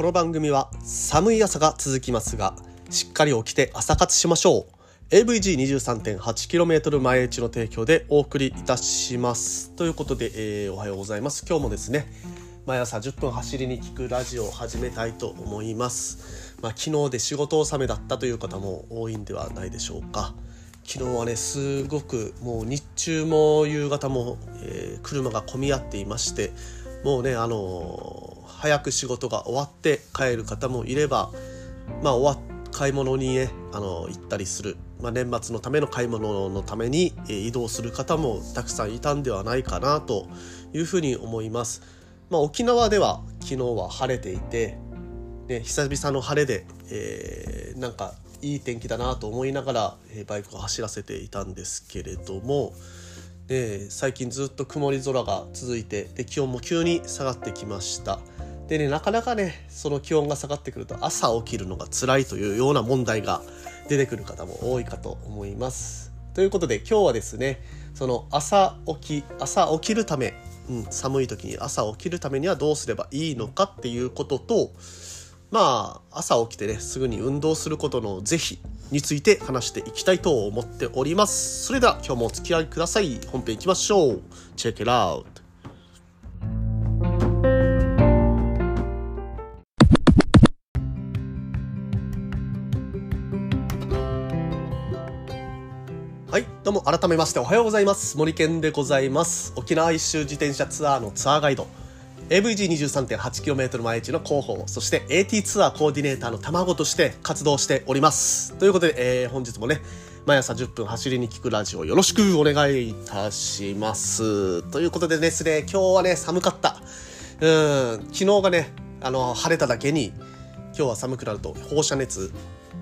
この番組は寒い朝が続きますがしっかり起きて朝活しましょう。AVG23.8km 前打ちの提供でお送りいたします。ということで、えー、おはようございます。今日もですね毎朝10分走りに聞くラジオを始めたいと思います。まあ、昨日で仕事納めだったという方も多いんではないでしょうか。昨日はねすごくもう日中も夕方も、えー、車が混み合っていましてもうねあのー、早く仕事が終わって帰る方もいればまあ終わ買い物にねあの、行ったりする、まあ、年末のための買い物のために、移動する方もたくさんいたんではないかなというふうに思います。まあ、沖縄では昨日は晴れていて、ね、久々の晴れで、えー、なんかいい天気だなと思いながら、えバイクを走らせていたんですけれどもで最近ずっと曇り空が続いてで気温も急に下がってきましたでねなかなかねその気温が下がってくると朝起きるのが辛いというような問題が出てくる方も多いかと思います。ということで今日はですねその朝起き朝起きるため、うん、寒い時に朝起きるためにはどうすればいいのかっていうこととまあ朝起きてねすぐに運動することの是非について話していきたいと思っております。それでは今日もお付き合いください。本編いきましょう。Check it out はいどうも改めましておはようございます森健でございます沖縄一周自転車ツアーのツアーガイド AVG23.8km 毎日の広報、そして AT ツアーコーディネーターの卵として活動しております。ということで、えー、本日もね、毎朝10分走りに聞くラジオよろしくお願いいたします。ということでですね、今日はね、寒かった。うん、昨日がね、あの、晴れただけに、今日は寒くなると放射熱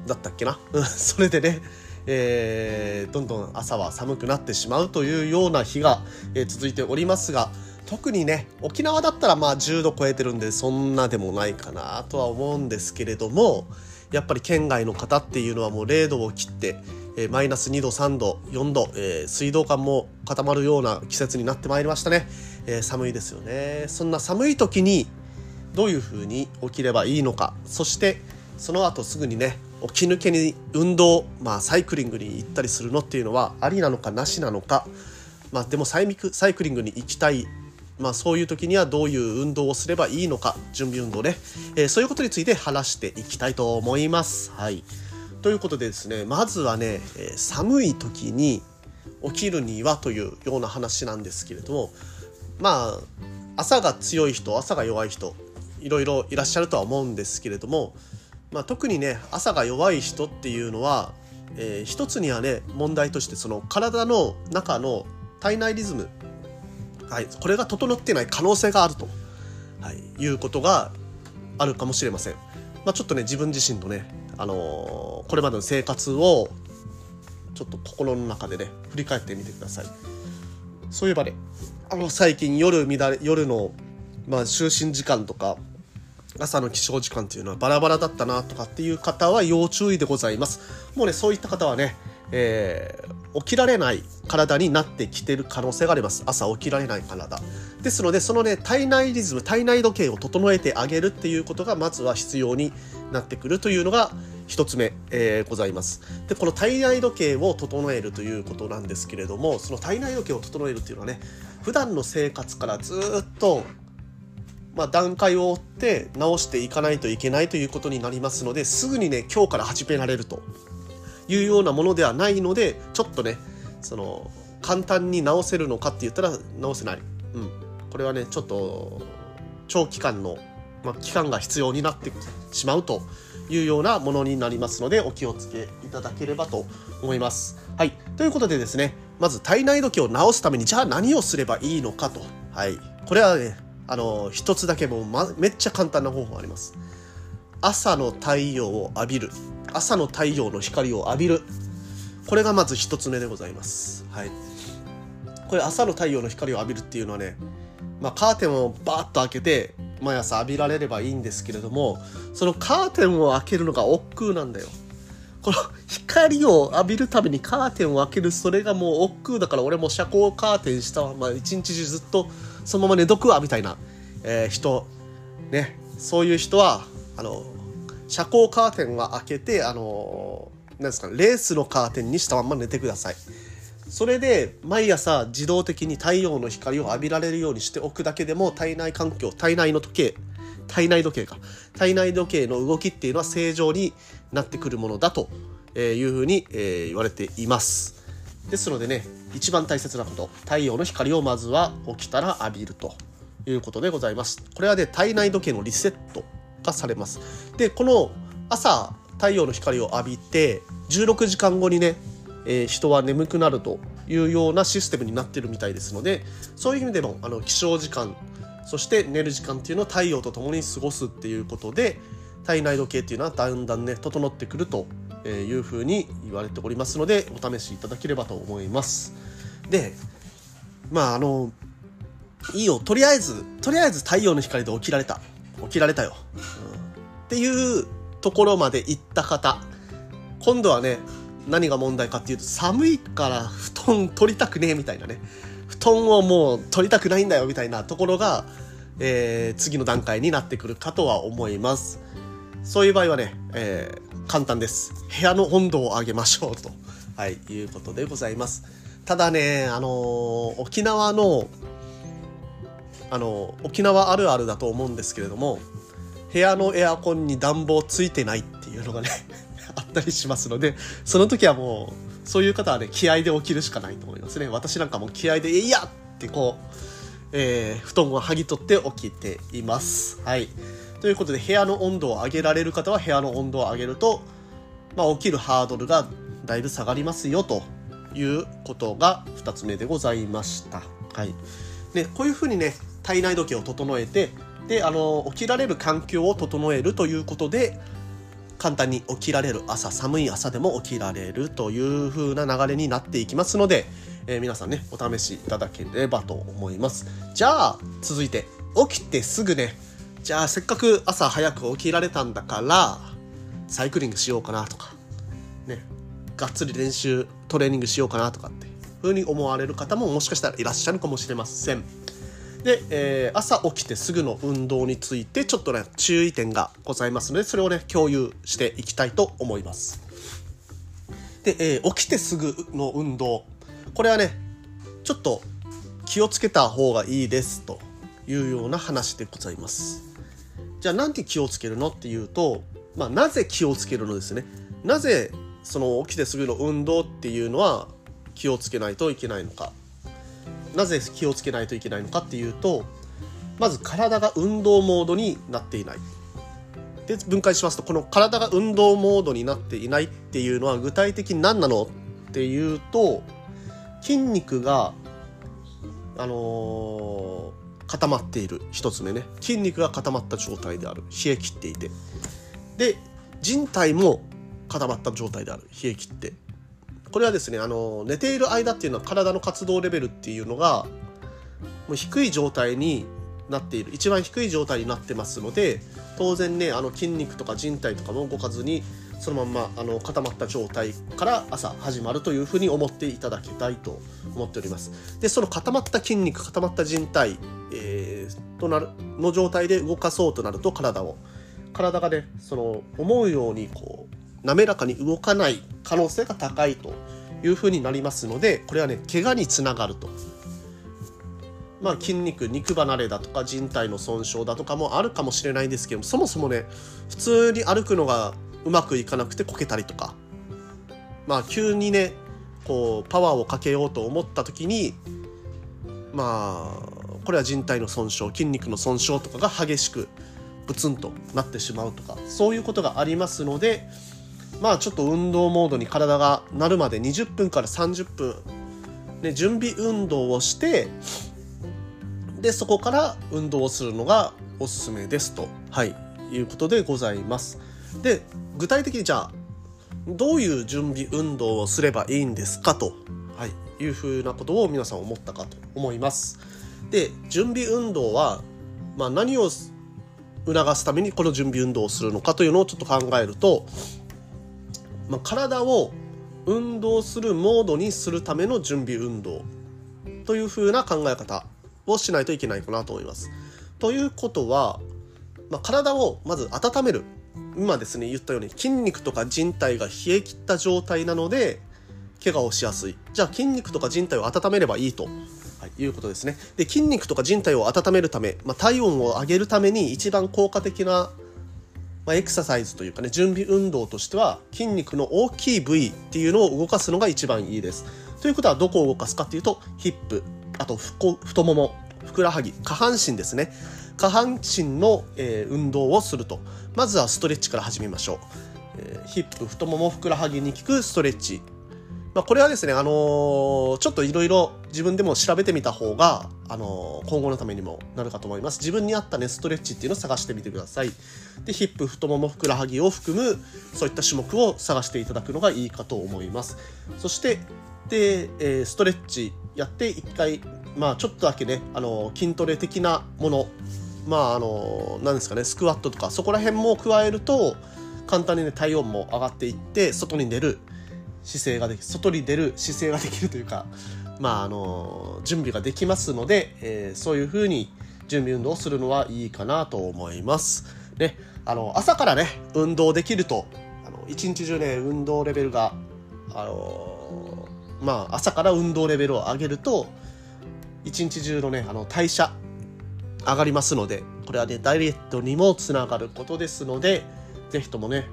だったっけな？うん、それでね、えー、どんどん朝は寒くなってしまうというような日が、えー、続いておりますが、特にね沖縄だったらまあ10度超えてるんでそんなでもないかなとは思うんですけれどもやっぱり県外の方っていうのはもう0度を切って、えー、マイナス2度3度4度、えー、水道管も固まるような季節になってまいりましたね、えー、寒いですよね。そんな寒い時にどういうふうに起きればいいのかそしてその後すぐにね起き抜けに運動、まあ、サイクリングに行ったりするのっていうのはありなのかなしなのか、まあ、でもサイサイクリングに行きたい。まあ、そういう時にはどういう運動をすればいいのか。準備運動ね、えー、そういうことについて話していきたいと思います。はい、ということでですねまずはね、えー、寒い時に起きるにはというような話なんですけれども。まあ朝が強い人朝が弱い人いろいろいらっしゃるとは思うんですけれども、まあ、特にね朝が弱い人っていうのは、えー、一つにはね問題としてその体の中の体内リズムはい、これが整ってない可能性があると、はい、いうことがあるかもしれません。まあ、ちょっとね自分自身のね、あのー、これまでの生活をちょっと心の中でね振り返ってみてください。そういえばねあの最近夜乱れ夜の、まあ、就寝時間とか朝の起床時間っていうのはバラバラだったなとかっていう方は要注意でございます。もうねそういった方はねえー、起きられない体になってきてる可能性があります。朝起きられない体。ですのでそのね体内リズム体内時計を整えてあげるっていうことがまずは必要になってくるというのが一つ目、えー、ございます。でこの体内時計を整えるということなんですけれどもその体内時計を整えるっていうのはね普段の生活からずっとまあ、段階を追って直していかないといけないということになりますのですぐにね今日から始められるというようなものではないのでちょっとねその簡単に直せるのかって言ったら直せない、うん、これはねちょっと長期間の、まあ、期間が必要になってしまうというようなものになりますのでお気をつけいただければと思います。はい、ということでですねまず体内時計を直すためにじゃあ何をすればいいのかと、はい、これはねあの一つだけもう、ま、めっちゃ簡単な方法あります。朝の太陽を浴びる。朝の太陽の光を浴びる。これがまず一つ目でございます。はい。これ朝の太陽の光を浴びるっていうのはねまあカーテンをバーッと開けて毎朝浴びられればいいんですけれどもそのカーテンを開けるのが億劫なんだよ。この光を浴びるためにカーテンを開けるそれがもう億劫だから俺も遮光カーテンしたまま一日中ずっとそのまま寝とくわみたいな、えー、人。ね。そういう人はあの遮光カーテンは開けてあのなんですかレースのカーテンにしたまま寝てください。それで毎朝自動的に太陽の光を浴びられるようにしておくだけでも体内環境体内の時計体内時計か。体内時計の動きっていうのは正常になってくるものだというふうに言われています。ですのでね一番大切なこと。太陽の光をまずは起きたら浴びるということでございます。これはね体内時計のリセットがされます。でこの朝太陽の光を浴びて16時間後にね、えー、人は眠くなるというようなシステムになってるみたいですのでそういう意味でもあの起床時間そして寝る時間っていうのを太陽と共に過ごすっていうことで体内時計っていうのはだんだんね整ってくるというふうに言われておりますのでお試しいただければと思います。でまああのいいよとりあえずとりあえず太陽の光で起きられた。起きられたよ、うん、っていうところまで行った方。今度はね何が問題かっていうと寒いから布団取りたくねえみたいなね。布団をもう取りたくないんだよみたいなところが、えー、次の段階になってくるかとは思います。そういう場合はね、えー、簡単です。部屋の温度を上げましょうと、はい、いうことでございます。ただねあのー、沖縄のあの沖縄あるあるだと思うんですけれども部屋のエアコンに暖房ついてないっていうのがね あったりしますのでその時はもうそういう方はね気合で起きるしかないと思いますね。私なんかも気合で「いや!」ってこう、えー、布団を剥ぎ取って起きています。はい。ということで部屋の温度を上げられる方は部屋の温度を上げると、まあ、起きるハードルがだいぶ下がりますよということが2つ目でございました。はい。ね、こういうふうにね、体内時計を整えてであの起きられる環境を整えるということで簡単に起きられる朝寒い朝でも起きられるという風な流れになっていきますので、えー、皆さんねお試しいただければと思いますじゃあ続いて起きてすぐねじゃあせっかく朝早く起きられたんだからサイクリングしようかなとかねがっつり練習トレーニングしようかなとかって風に思われる方ももしかしたらいらっしゃるかもしれません。で、えー、朝起きてすぐの運動についてちょっとね注意点がございますのでそれをね共有していきたいと思います。で、えー、起きてすぐの運動。これはねちょっと気をつけた方がいいですというような話でございます。じゃあなんで気をつけるのっていうと、まあ、なぜ気をつけるのですね。なぜその起きてすぐの運動っていうのは気をつけないといけないのか。なぜ気をつけないといけないのかっていうとまず体が運動モードになっていない。で分解しますとこの体が運動モードになっていないっていうのは具体的に何なのっていうと筋肉があのー、固まっている一つ目ね。筋肉が固まった状態である。冷え切っていて。で人体も固まった状態である。冷え切って。これはですねあの寝ている間っていうのは体の活動レベルっていうのがもう低い状態になっている。一番低い状態になってますので当然ねあの筋肉とか人体とかも動かずにそのまんまあの固まった状態から朝始まるというふうに思っていただきたいと思っております。でその固まった筋肉固まった人体、となるの状態で動かそうとなると体を体がねその思うようにこう滑らかに動かない可能性が高いというふうになりますのでこれはね怪我につながると。まあ、筋肉肉離れだとか人体の損傷だとかもあるかもしれないんですけどもそもそもね普通に歩くのがうまくいかなくてこけたりとかまあ急にねこうパワーをかけようと思った時にまあこれは人体の損傷筋肉の損傷とかが激しくブツンとなってしまうとかそういうことがありますのでまあちょっと運動モードに体がなるまで20分から30分、ね、準備運動をしてでそこから運動をするのがおすすめですと、はい、いうことでございます。で具体的にじゃあどういう準備運動をすればいいんですかと、はい、いうふうなことを皆さん思ったかと思います。で準備運動は、まあ、何を促すためにこの準備運動をするのかというのをちょっと考えるとまあ、体を運動するモードにするための準備運動というふうな考え方をしないといけないかなと思います。ということはまあ、体をまず温める。今ですね言ったように筋肉とか人体が冷え切った状態なので怪我をしやすい。じゃあ筋肉とか人体を温めればいいと、い、うことですね。で筋肉とか人体を温めるため、まあ、体温を上げるために一番効果的な、まあ、エクササイズというかね準備運動としては筋肉の大きい部位っていうのを動かすのが一番いいです。ということはどこを動かすかっていうとヒップあと太ももふくらはぎ下半身ですね。下半身の、えー、運動をすると。まずはストレッチから始めましょう、えー、ヒップ太ももふくらはぎに効くストレッチ。まあ、これはですね、あのー、ちょっといろいろ自分でも調べてみた方が、あの、今後のためにもなるかと思います。自分に合ったね、ストレッチっていうのを探してみてください。で、ヒップ、太もも、ふくらはぎを含む、そういった種目を探していただくのがいいかと思います。そして、で、え、ストレッチやって一回、まあちょっとだけね、あの筋トレ的なもの、まああの何ですかね、スクワットとか、そこら辺も加えると、簡単にね、体温も上がっていって、外に出る姿勢ができ外に出る姿勢ができるというか、まあ、あの準備ができますので、えー、そういうふうに準備運動をするのはいいかなと思います。ね、あの朝からね運動できるとあの一日中ね運動レベルがあのまあ朝から運動レベルを上げると一日中のねあの代謝上がりますのでこれはねダイエットにもつながることですので是非ともね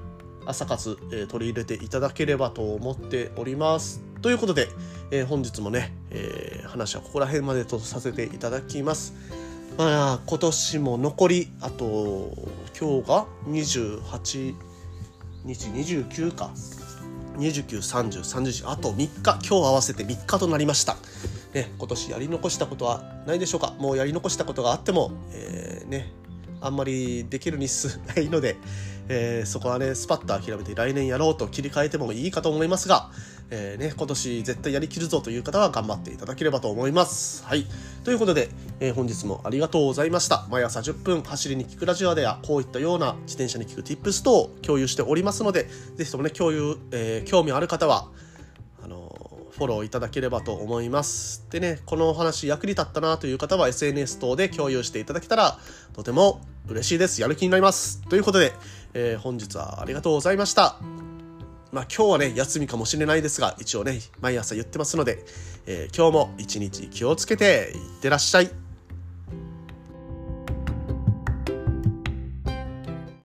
朝活、えー、取り入れていただければと思っております。ということで、えー、本日もね、えー、話はここら辺までとさせていただきます。まあ、今年も残り、あと、今日が28日、29か。29、30、30あと3日、今日合わせて3日となりました。ね、今年やり残したことはないでしょうかもうやり残したことがあっても、えー、ね、あんまりできる日数ないので、えー、そこはね、スパッと諦めて来年やろうと切り替えてもいいかと思いますが、えー、ね、今年絶対やりきるぞという方は頑張っていただければと思います。はい。ということで、えー、本日もありがとうございました。毎朝10分走りに聞くラジオでは、こういったような自転車に聞く tips 等を共有しておりますので、ぜひともね、共有、え興味ある方は、あのフォローいただければと思います。でね、このお話役に立ったなという方は SNS 等で共有していただけたらとても嬉しいです。やる気になります。ということで、えー、本日はありがとうございました。まあ今日はね、休みかもしれないですが、一応ね、毎朝言ってますので、えー、今日も一日気をつけていってらっしゃい。